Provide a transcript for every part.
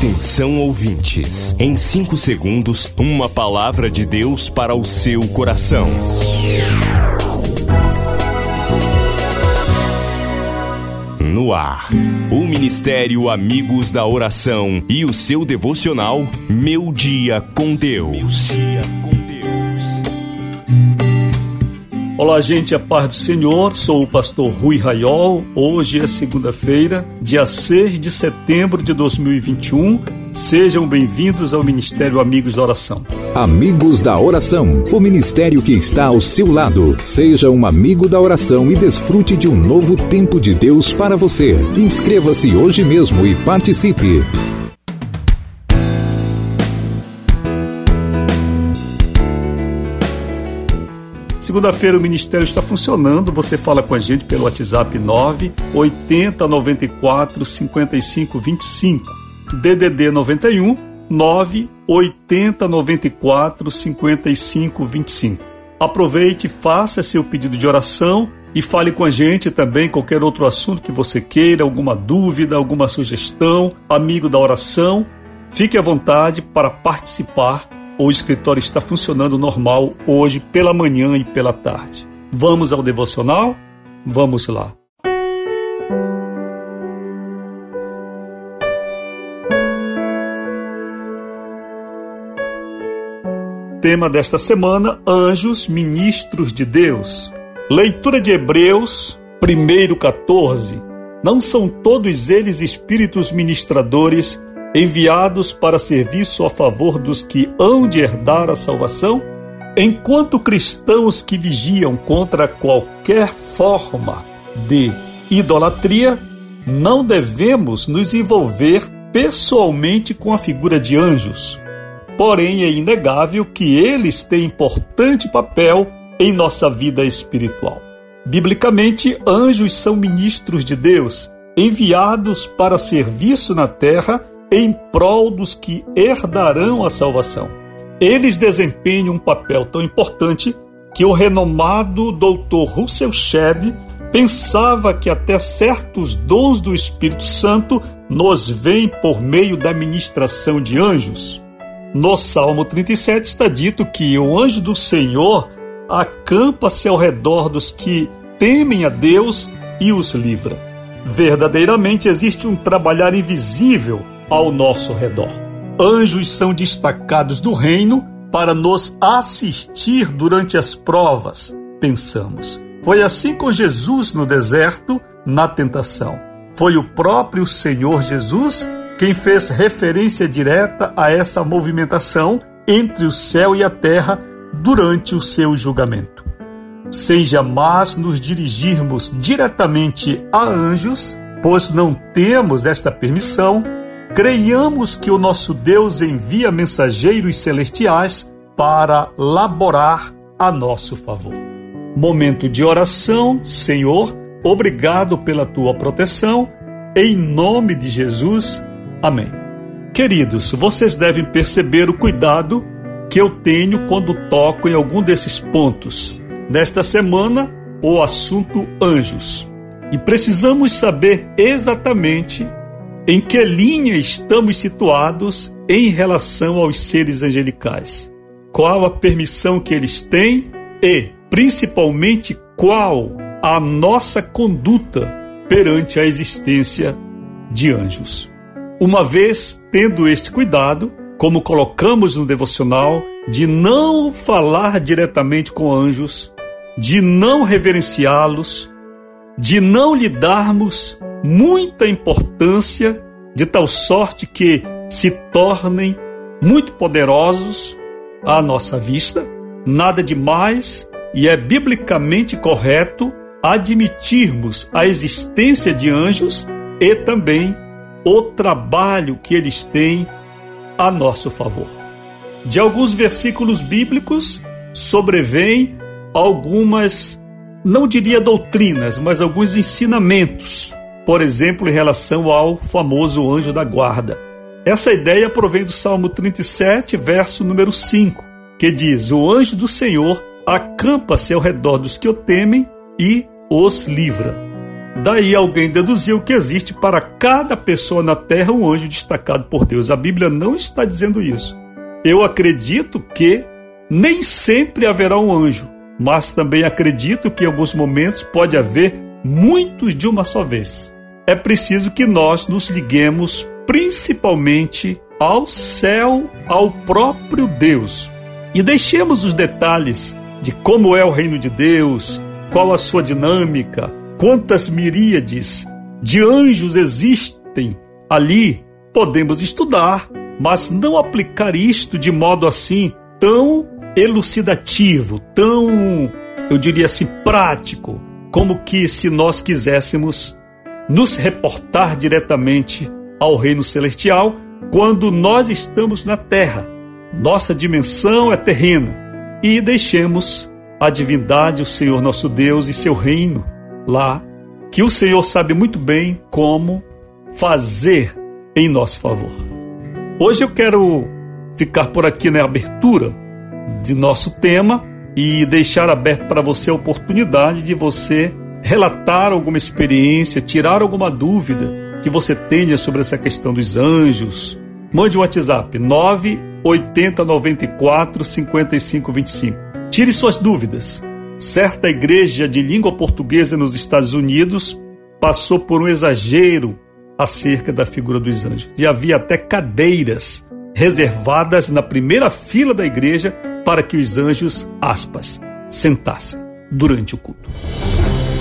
Atenção ouvintes, em 5 segundos, uma palavra de Deus para o seu coração. No ar, o Ministério Amigos da Oração e o seu devocional Meu Dia com Deus. Olá, gente, a paz do Senhor. Sou o pastor Rui Raiol. Hoje é segunda-feira, dia 6 de setembro de 2021. Sejam bem-vindos ao Ministério Amigos da Oração. Amigos da Oração, o ministério que está ao seu lado. Seja um amigo da oração e desfrute de um novo tempo de Deus para você. Inscreva-se hoje mesmo e participe. Segunda-feira o ministério está funcionando. Você fala com a gente pelo WhatsApp 9 80 94 55 25. DDD 91 9 80 94 55 25. Aproveite, faça seu pedido de oração e fale com a gente também qualquer outro assunto que você queira, alguma dúvida, alguma sugestão, amigo da oração. Fique à vontade para participar o escritório está funcionando normal hoje pela manhã e pela tarde. Vamos ao devocional? Vamos lá. Tema desta semana: Anjos, ministros de Deus. Leitura de Hebreus, 1 14. Não são todos eles espíritos ministradores enviados para serviço a favor dos que hão de herdar a salvação? Enquanto cristãos que vigiam contra qualquer forma de idolatria, não devemos nos envolver pessoalmente com a figura de anjos. Porém, é inegável que eles têm importante papel em nossa vida espiritual. Biblicamente, anjos são ministros de Deus, enviados para serviço na terra em prol dos que herdarão a salvação. Eles desempenham um papel tão importante que o renomado Dr. Russell Shedd pensava que até certos dons do Espírito Santo nos vêm por meio da ministração de anjos. No Salmo 37 está dito que o anjo do Senhor acampa-se ao redor dos que temem a Deus e os livra. Verdadeiramente existe um trabalhar invisível ao nosso redor. Anjos são destacados do reino para nos assistir durante as provas, pensamos. Foi assim com Jesus no deserto, na tentação. Foi o próprio Senhor Jesus quem fez referência direta a essa movimentação entre o céu e a terra durante o seu julgamento. Sem jamais nos dirigirmos diretamente a anjos, pois não temos esta permissão, creiamos que o nosso Deus envia mensageiros celestiais para laborar a nosso favor. Momento de oração, Senhor, obrigado pela tua proteção, em nome de Jesus. Amém. Queridos, vocês devem perceber o cuidado que eu tenho quando toco em algum desses pontos. Nesta semana, o assunto anjos. E precisamos saber exatamente em que linha estamos situados em relação aos seres angelicais? Qual a permissão que eles têm e, principalmente, qual a nossa conduta perante a existência de anjos? Uma vez tendo este cuidado, como colocamos no devocional, de não falar diretamente com anjos, de não reverenciá-los, de não lhe darmos muita importância, de tal sorte que se tornem muito poderosos à nossa vista, nada de mais e é biblicamente correto admitirmos a existência de anjos e também o trabalho que eles têm a nosso favor. De alguns versículos bíblicos sobrevêm algumas, não diria doutrinas, mas alguns ensinamentos por exemplo, em relação ao famoso anjo da guarda. Essa ideia provém do Salmo 37, verso número 5, que diz: O anjo do Senhor acampa-se ao redor dos que o temem e os livra. Daí alguém deduziu que existe para cada pessoa na terra um anjo destacado por Deus. A Bíblia não está dizendo isso. Eu acredito que nem sempre haverá um anjo, mas também acredito que em alguns momentos pode haver muitos de uma só vez. É preciso que nós nos liguemos principalmente ao céu, ao próprio Deus, e deixemos os detalhes de como é o reino de Deus, qual a sua dinâmica, quantas miríades de anjos existem ali, podemos estudar, mas não aplicar isto de modo assim tão elucidativo, tão, eu diria assim, prático, como que se nós quiséssemos nos reportar diretamente ao reino celestial quando nós estamos na terra. Nossa dimensão é terrena e deixemos a divindade, o Senhor nosso Deus e seu reino lá, que o Senhor sabe muito bem como fazer em nosso favor. Hoje eu quero ficar por aqui na abertura de nosso tema e deixar aberto para você a oportunidade de você relatar alguma experiência, tirar alguma dúvida que você tenha sobre essa questão dos anjos. Mande um WhatsApp 980 94 55 25. Tire suas dúvidas certa igreja de língua portuguesa nos Estados Unidos passou por um exagero acerca da figura dos anjos. E havia até cadeiras reservadas na primeira fila da igreja para que os anjos, aspas, sentassem durante o culto.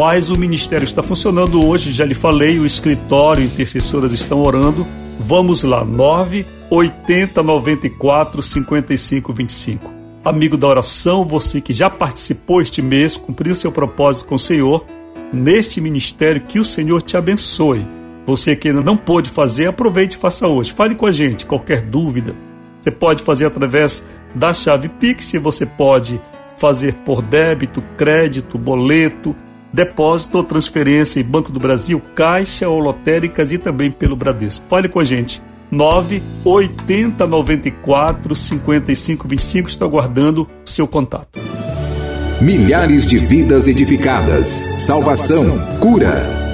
Mas o ministério está funcionando hoje, já lhe falei, o escritório, intercessoras estão orando. Vamos lá, 9 80 94 55 25. Amigo da oração, você que já participou este mês, cumpriu seu propósito com o Senhor, neste ministério, que o Senhor te abençoe. Você que ainda não pôde fazer, aproveite e faça hoje. Fale com a gente, qualquer dúvida. Você pode fazer através da chave Pix, você pode fazer por débito, crédito, boleto, depósito ou transferência em Banco do Brasil, Caixa ou lotéricas e também pelo Bradesco. Fale com a gente. 9 80 94 55 25. Estou aguardando seu contato. Milhares de vidas edificadas, salvação, cura.